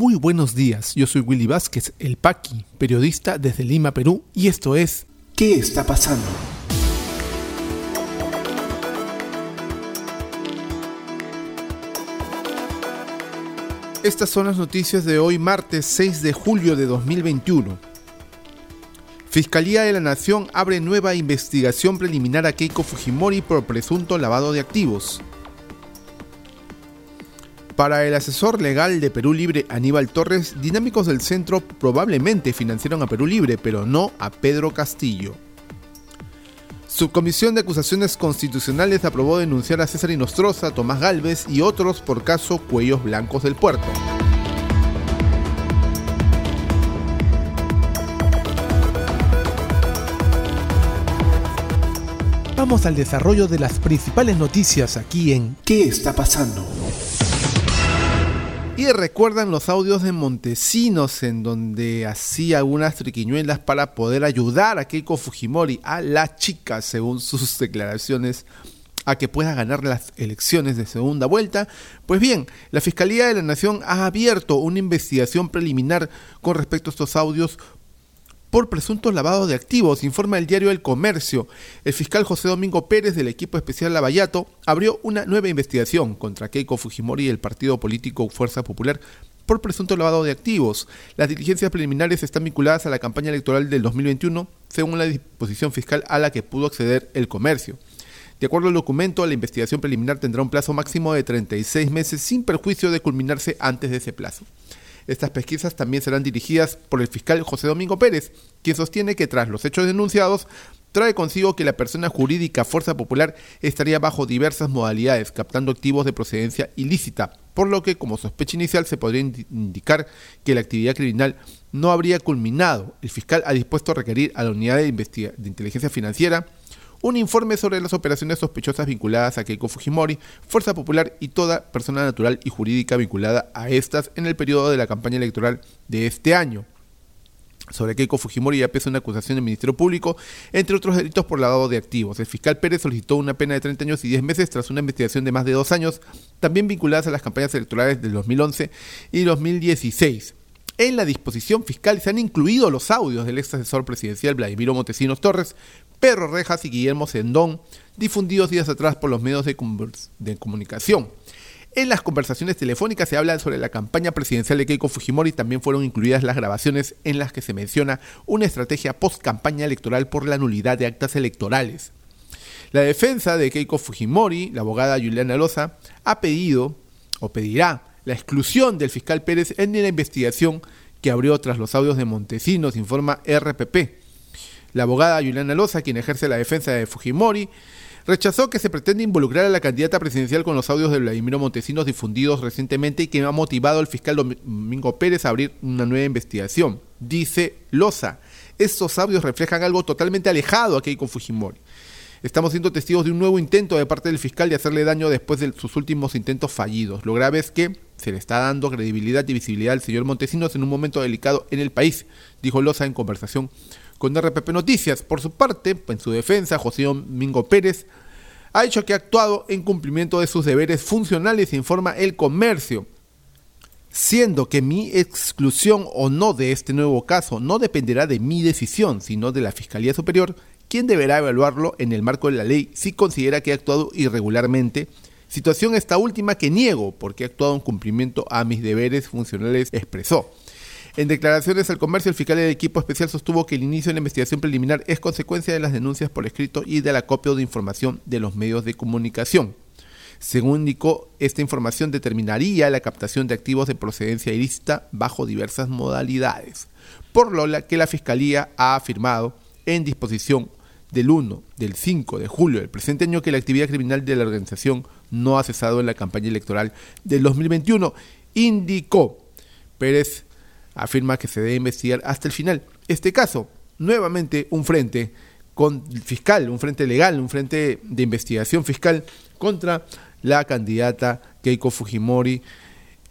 Muy buenos días, yo soy Willy Vázquez, el Paqui, periodista desde Lima, Perú, y esto es ¿Qué está pasando? Estas son las noticias de hoy, martes 6 de julio de 2021. Fiscalía de la Nación abre nueva investigación preliminar a Keiko Fujimori por presunto lavado de activos. Para el asesor legal de Perú Libre, Aníbal Torres, dinámicos del centro probablemente financiaron a Perú Libre, pero no a Pedro Castillo. Subcomisión de Acusaciones Constitucionales aprobó denunciar a César Inostroza, Tomás Galvez y otros por caso Cuellos Blancos del Puerto. Vamos al desarrollo de las principales noticias aquí en ¿Qué está pasando? Y recuerdan los audios de Montesinos en donde hacía algunas triquiñuelas para poder ayudar a Keiko Fujimori, a la chica, según sus declaraciones, a que pueda ganar las elecciones de segunda vuelta. Pues bien, la Fiscalía de la Nación ha abierto una investigación preliminar con respecto a estos audios por presuntos lavados de activos, informa el diario El Comercio. El fiscal José Domingo Pérez del equipo especial Lavallato abrió una nueva investigación contra Keiko Fujimori y el partido político Fuerza Popular por presunto lavado de activos. Las diligencias preliminares están vinculadas a la campaña electoral del 2021, según la disposición fiscal a la que pudo acceder el comercio. De acuerdo al documento, la investigación preliminar tendrá un plazo máximo de 36 meses sin perjuicio de culminarse antes de ese plazo. Estas pesquisas también serán dirigidas por el fiscal José Domingo Pérez, quien sostiene que tras los hechos denunciados, trae consigo que la persona jurídica Fuerza Popular estaría bajo diversas modalidades, captando activos de procedencia ilícita, por lo que como sospecha inicial se podría indicar que la actividad criminal no habría culminado. El fiscal ha dispuesto a requerir a la unidad de, de inteligencia financiera un informe sobre las operaciones sospechosas vinculadas a Keiko Fujimori, Fuerza Popular y toda persona natural y jurídica vinculada a estas en el periodo de la campaña electoral de este año. Sobre Keiko Fujimori ya pesa una acusación del Ministerio Público, entre otros delitos por lavado de activos. El fiscal Pérez solicitó una pena de 30 años y 10 meses tras una investigación de más de dos años, también vinculadas a las campañas electorales del 2011 y 2016. En la disposición fiscal se han incluido los audios del ex asesor presidencial Vladimiro Montesinos Torres, Pedro Rejas y Guillermo Sendón, difundidos días atrás por los medios de, comunicación. En las conversaciones telefónicas se habla sobre la campaña presidencial de Keiko Fujimori. También fueron incluidas las grabaciones en las que se menciona una estrategia post-campaña electoral por la nulidad de actas electorales. La defensa de Keiko Fujimori, la abogada Juliana Loza, ha pedido o pedirá la exclusión del fiscal Pérez en la investigación que abrió tras los audios de Montesinos, informa RPP. La abogada Juliana Loza, quien ejerce la defensa de Fujimori, rechazó que se pretende involucrar a la candidata presidencial con los audios de Vladimiro Montesinos difundidos recientemente y que ha motivado al fiscal Domingo Pérez a abrir una nueva investigación. Dice Loza, estos audios reflejan algo totalmente alejado aquí con Fujimori. Estamos siendo testigos de un nuevo intento de parte del fiscal de hacerle daño después de sus últimos intentos fallidos. Lo grave es que se le está dando credibilidad y visibilidad al señor Montesinos en un momento delicado en el país, dijo Loza en conversación con RPP Noticias. Por su parte, en su defensa, José Domingo Pérez ha dicho que ha actuado en cumplimiento de sus deberes funcionales, informa el comercio, siendo que mi exclusión o no de este nuevo caso no dependerá de mi decisión, sino de la Fiscalía Superior, quien deberá evaluarlo en el marco de la ley si considera que ha actuado irregularmente, situación esta última que niego porque he actuado en cumplimiento a mis deberes funcionales, expresó. En declaraciones al comercio, el fiscal del equipo especial sostuvo que el inicio de la investigación preliminar es consecuencia de las denuncias por escrito y de la copia de información de los medios de comunicación. Según indicó, esta información determinaría la captación de activos de procedencia ilícita bajo diversas modalidades, por lo que la Fiscalía ha afirmado en disposición del 1 del 5 de julio del presente año que la actividad criminal de la organización no ha cesado en la campaña electoral del 2021, indicó Pérez afirma que se debe investigar hasta el final. Este caso, nuevamente un frente con fiscal, un frente legal, un frente de investigación fiscal contra la candidata Keiko Fujimori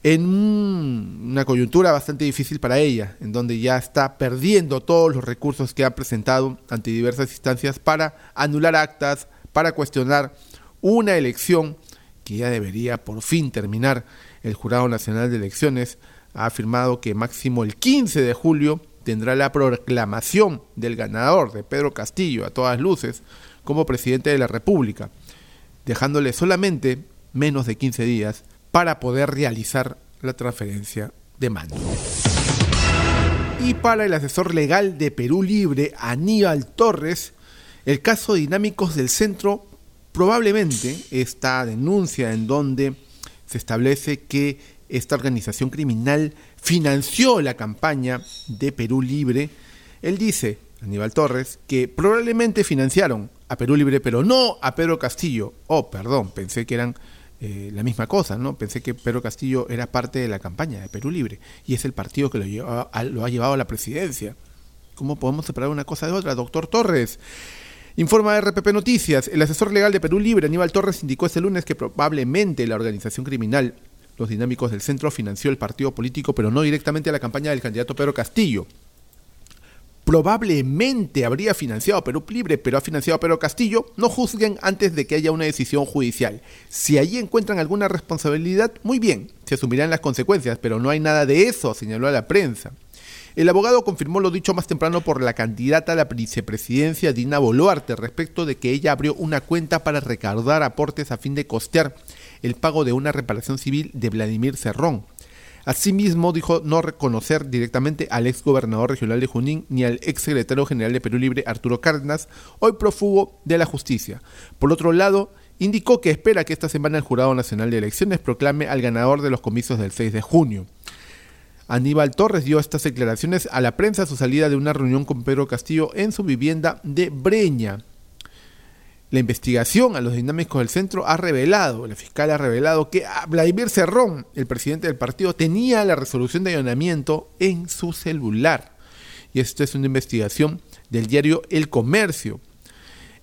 en una coyuntura bastante difícil para ella, en donde ya está perdiendo todos los recursos que ha presentado ante diversas instancias para anular actas, para cuestionar una elección que ya debería por fin terminar el Jurado Nacional de Elecciones ha afirmado que máximo el 15 de julio tendrá la proclamación del ganador de Pedro Castillo a todas luces como presidente de la República, dejándole solamente menos de 15 días para poder realizar la transferencia de mando. Y para el asesor legal de Perú Libre, Aníbal Torres, el caso Dinámicos del Centro, probablemente esta denuncia en donde se establece que esta organización criminal financió la campaña de Perú Libre, él dice, Aníbal Torres, que probablemente financiaron a Perú Libre, pero no a Pedro Castillo. Oh, perdón, pensé que eran eh, la misma cosa, ¿no? Pensé que Pedro Castillo era parte de la campaña de Perú Libre y es el partido que lo, lo ha llevado a la presidencia. ¿Cómo podemos separar una cosa de otra, doctor Torres? Informa RPP Noticias. El asesor legal de Perú Libre, Aníbal Torres, indicó este lunes que probablemente la organización criminal, los dinámicos del centro, financió el partido político, pero no directamente a la campaña del candidato Pedro Castillo probablemente habría financiado a Perú Libre, pero ha financiado a Pedro Castillo, no juzguen antes de que haya una decisión judicial. Si allí encuentran alguna responsabilidad, muy bien, se asumirán las consecuencias, pero no hay nada de eso, señaló a la prensa. El abogado confirmó lo dicho más temprano por la candidata a la vicepresidencia Dina Boluarte respecto de que ella abrió una cuenta para recaudar aportes a fin de costear el pago de una reparación civil de Vladimir Cerrón. Asimismo, dijo no reconocer directamente al ex gobernador regional de Junín ni al ex secretario general de Perú Libre, Arturo Cárdenas, hoy prófugo de la justicia. Por otro lado, indicó que espera que esta semana el Jurado Nacional de Elecciones proclame al ganador de los comicios del 6 de junio. Aníbal Torres dio estas declaraciones a la prensa a su salida de una reunión con Pedro Castillo en su vivienda de Breña. La investigación a los dinámicos del centro ha revelado, la fiscal ha revelado que Vladimir Cerrón, el presidente del partido, tenía la resolución de allanamiento en su celular. Y esto es una investigación del diario El Comercio.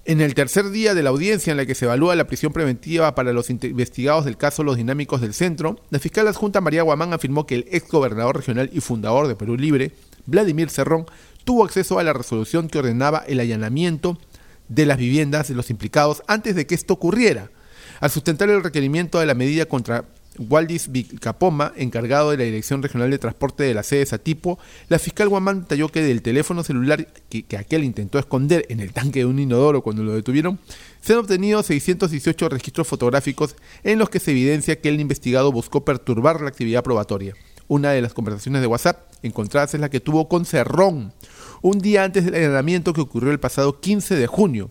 En el tercer día de la audiencia en la que se evalúa la prisión preventiva para los investigados del caso Los Dinámicos del Centro, la fiscal adjunta María Guamán afirmó que el ex gobernador regional y fundador de Perú Libre, Vladimir Cerrón, tuvo acceso a la resolución que ordenaba el allanamiento de las viviendas de los implicados antes de que esto ocurriera. Al sustentar el requerimiento de la medida contra Waldis Vicapoma, encargado de la Dirección Regional de Transporte de la sede Satipo, la fiscal Guamán detalló que del teléfono celular que, que, aquel intentó esconder en el tanque de un inodoro cuando lo detuvieron, se han obtenido 618 registros fotográficos en los que se evidencia que el investigado buscó perturbar la actividad probatoria. Una de las conversaciones de WhatsApp encontradas es la que tuvo con Cerrón, un día antes del allanamiento que ocurrió el pasado 15 de junio.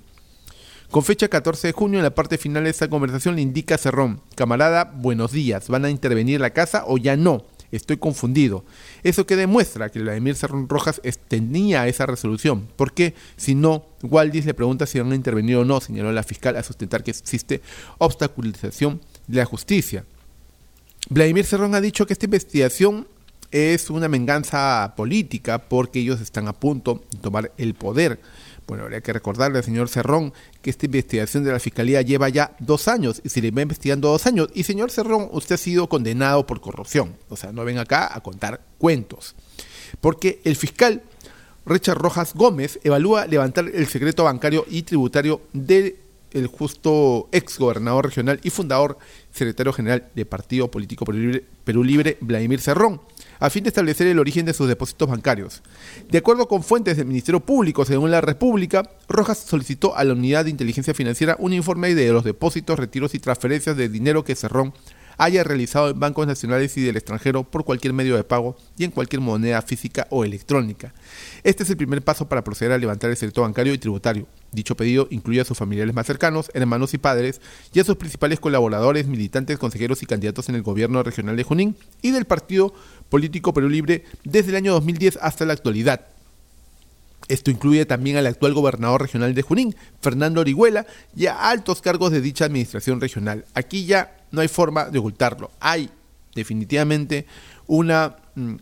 Con fecha 14 de junio, en la parte final de esta conversación le indica a Cerrón, camarada, buenos días, ¿van a intervenir la casa o ya no? Estoy confundido. Eso que demuestra que Vladimir Cerrón Rojas tenía esa resolución. Porque si no, Waldis le pregunta si van a intervenir o no, señaló la fiscal a sustentar que existe obstaculización de la justicia. Vladimir Cerrón ha dicho que esta investigación es una venganza política porque ellos están a punto de tomar el poder. Bueno, habría que recordarle al señor Cerrón que esta investigación de la Fiscalía lleva ya dos años y se le va investigando dos años. Y señor Cerrón, usted ha sido condenado por corrupción. O sea, no ven acá a contar cuentos. Porque el fiscal Richard Rojas Gómez evalúa levantar el secreto bancario y tributario del justo ex gobernador regional y fundador secretario general de Partido Político Perú Libre, Vladimir Cerrón a fin de establecer el origen de sus depósitos bancarios. De acuerdo con fuentes del Ministerio Público, según la República, Rojas solicitó a la Unidad de Inteligencia Financiera un informe de los depósitos, retiros y transferencias de dinero que Cerrón haya realizado en bancos nacionales y del extranjero por cualquier medio de pago y en cualquier moneda física o electrónica. Este es el primer paso para proceder a levantar el sector bancario y tributario. Dicho pedido incluye a sus familiares más cercanos, hermanos y padres, y a sus principales colaboradores, militantes, consejeros y candidatos en el gobierno regional de Junín y del partido político Perú Libre desde el año 2010 hasta la actualidad. Esto incluye también al actual gobernador regional de Junín, Fernando Orihuela, y a altos cargos de dicha administración regional. Aquí ya no hay forma de ocultarlo. Hay definitivamente una, mm,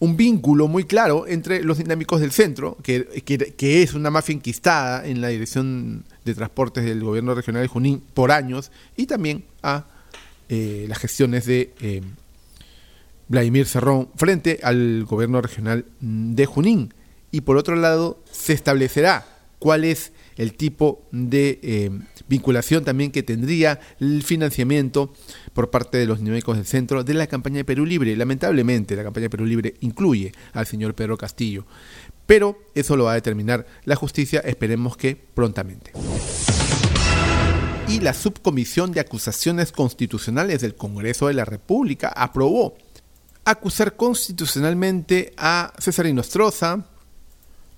un vínculo muy claro entre los dinámicos del centro, que, que, es una mafia enquistada en la dirección de transportes del gobierno regional de Junín por años, y también a eh, las gestiones de eh, Vladimir Cerrón frente al gobierno regional de Junín. Y por otro lado, se establecerá cuál es el tipo de eh, vinculación también que tendría el financiamiento por parte de los numéricos del centro de la campaña de Perú Libre. Lamentablemente, la campaña de Perú Libre incluye al señor Pedro Castillo, pero eso lo va a determinar la justicia, esperemos que prontamente y la Subcomisión de Acusaciones Constitucionales del Congreso de la República aprobó acusar constitucionalmente a César Inostroza,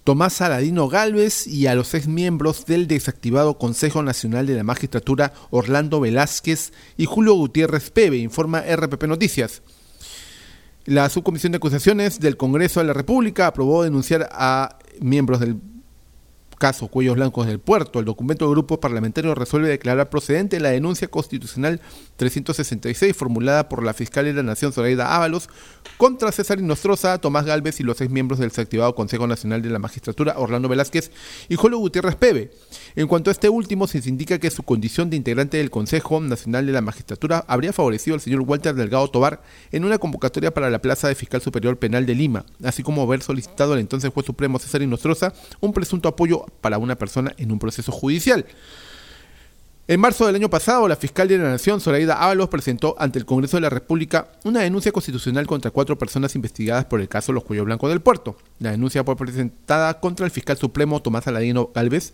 Tomás Saladino Galvez y a los ex miembros del desactivado Consejo Nacional de la Magistratura Orlando Velázquez y Julio Gutiérrez Pebe, informa RPP Noticias. La Subcomisión de Acusaciones del Congreso de la República aprobó denunciar a miembros del caso Cuellos Blancos del Puerto, el documento del grupo parlamentario resuelve declarar procedente la denuncia constitucional 366 formulada por la fiscal de la Nación Zoraida Ábalos contra César Inostroza, Tomás Galvez y los seis miembros del desactivado Consejo Nacional de la Magistratura, Orlando Velázquez y Julio Gutiérrez Pebe. En cuanto a este último, se indica que su condición de integrante del Consejo Nacional de la Magistratura habría favorecido al señor Walter Delgado Tobar en una convocatoria para la plaza de Fiscal Superior Penal de Lima, así como haber solicitado al entonces juez supremo César Inostroza un presunto apoyo para una persona en un proceso judicial. En marzo del año pasado, la fiscal de la Nación, Zoraida Ábalos, presentó ante el Congreso de la República una denuncia constitucional contra cuatro personas investigadas por el caso Los Cuello Blanco del Puerto. La denuncia fue presentada contra el fiscal supremo Tomás Aladino Galvez,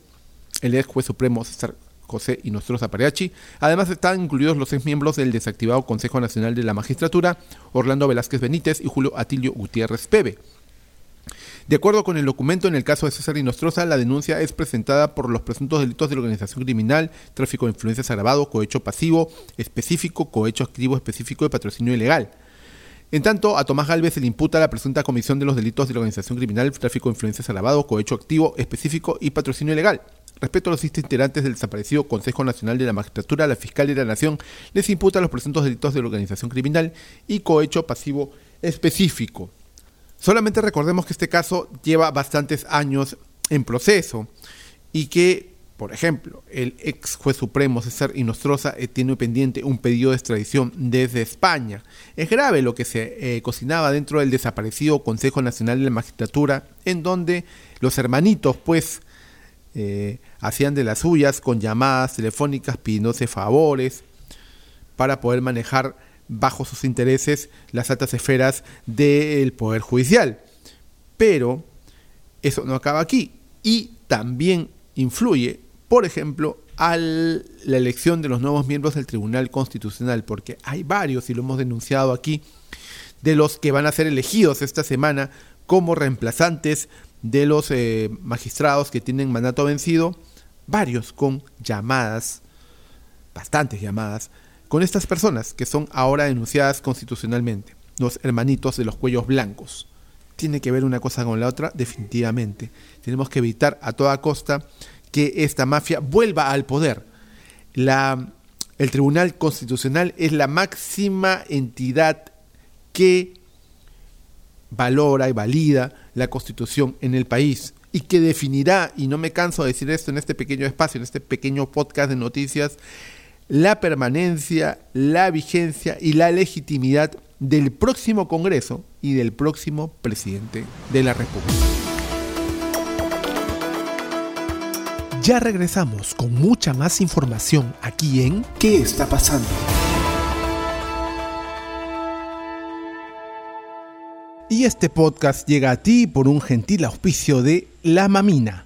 el ex juez supremo César José Inostroza Pareachi. Además están incluidos los seis miembros del desactivado Consejo Nacional de la Magistratura, Orlando Velázquez Benítez y Julio Atilio Gutiérrez Pebe. De acuerdo con el documento, en el caso de César Inostroza, la denuncia es presentada por los presuntos delitos de organización criminal, tráfico de influencias agravado, cohecho pasivo específico, cohecho activo específico y patrocinio ilegal. En tanto, a Tomás Galvez se le imputa la presunta comisión de los delitos de la organización criminal, tráfico de influencias agravado, cohecho activo específico y patrocinio ilegal. Respecto a los integrantes del desaparecido Consejo Nacional de la Magistratura, la Fiscal de la Nación les imputa los presuntos delitos de organización criminal y cohecho pasivo específico. Solamente recordemos que este caso lleva bastantes años en proceso y que, por ejemplo, el ex juez supremo César Inostroza eh, tiene pendiente un pedido de extradición desde España. Es grave lo que se eh, cocinaba dentro del desaparecido Consejo Nacional de la Magistratura, en donde los hermanitos, pues, eh, hacían de las suyas con llamadas telefónicas pidiéndose favores para poder manejar bajo sus intereses las altas esferas del Poder Judicial. Pero eso no acaba aquí y también influye, por ejemplo, a la elección de los nuevos miembros del Tribunal Constitucional, porque hay varios, y lo hemos denunciado aquí, de los que van a ser elegidos esta semana como reemplazantes de los eh, magistrados que tienen mandato vencido, varios con llamadas, bastantes llamadas, con estas personas que son ahora denunciadas constitucionalmente, los hermanitos de los cuellos blancos. Tiene que ver una cosa con la otra, definitivamente. Tenemos que evitar a toda costa que esta mafia vuelva al poder. El Tribunal Constitucional es la máxima entidad que valora y valida la Constitución en el país y que definirá, y no me canso de decir esto en este pequeño espacio, en este pequeño podcast de noticias, la permanencia, la vigencia y la legitimidad del próximo Congreso y del próximo presidente de la República. Ya regresamos con mucha más información aquí en ¿Qué está pasando? Y este podcast llega a ti por un gentil auspicio de La Mamina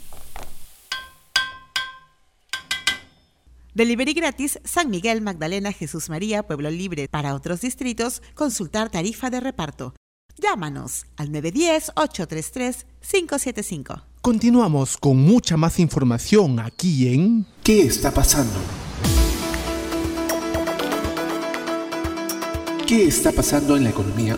Delivery gratis San Miguel, Magdalena, Jesús María, Pueblo Libre. Para otros distritos, consultar tarifa de reparto. Llámanos al 910-833-575. Continuamos con mucha más información aquí en ¿Qué está pasando? ¿Qué está pasando en la economía?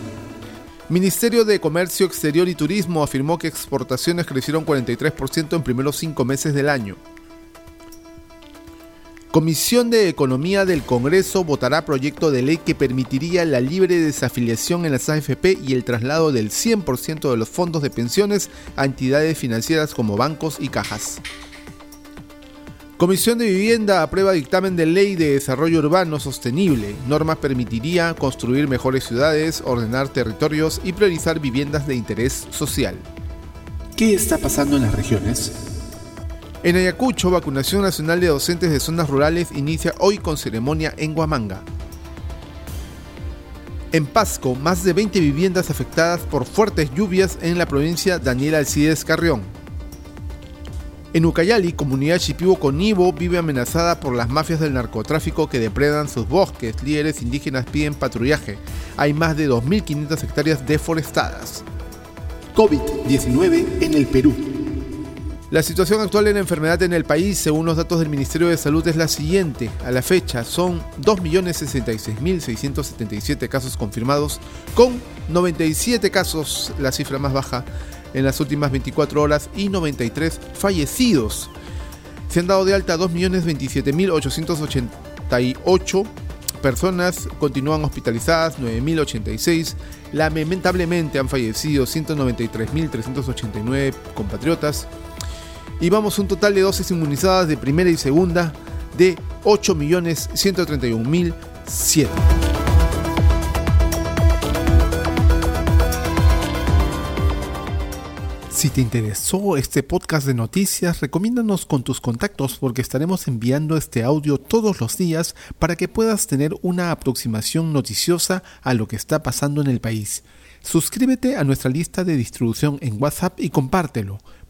Ministerio de Comercio Exterior y Turismo afirmó que exportaciones crecieron 43% en primeros cinco meses del año. Comisión de Economía del Congreso votará proyecto de ley que permitiría la libre desafiliación en las AFP y el traslado del 100% de los fondos de pensiones a entidades financieras como bancos y cajas. Comisión de Vivienda aprueba dictamen de ley de desarrollo urbano sostenible. Norma permitiría construir mejores ciudades, ordenar territorios y priorizar viviendas de interés social. ¿Qué está pasando en las regiones? En Ayacucho, vacunación nacional de docentes de zonas rurales inicia hoy con ceremonia en Huamanga. En Pasco, más de 20 viviendas afectadas por fuertes lluvias en la provincia Daniel Alcides Carrión. En Ucayali, comunidad Shipibo Conibo vive amenazada por las mafias del narcotráfico que depredan sus bosques. Líderes indígenas piden patrullaje. Hay más de 2.500 hectáreas deforestadas. COVID-19 en el Perú. La situación actual de la enfermedad en el país, según los datos del Ministerio de Salud, es la siguiente. A la fecha son 2.066.677 casos confirmados, con 97 casos, la cifra más baja, en las últimas 24 horas y 93 fallecidos. Se han dado de alta 2.027.888 personas, continúan hospitalizadas 9.086. Lamentablemente han fallecido 193.389 compatriotas y vamos a un total de dosis inmunizadas de primera y segunda de 8.131.007. Si te interesó este podcast de noticias, recomiéndanos con tus contactos porque estaremos enviando este audio todos los días para que puedas tener una aproximación noticiosa a lo que está pasando en el país. Suscríbete a nuestra lista de distribución en WhatsApp y compártelo.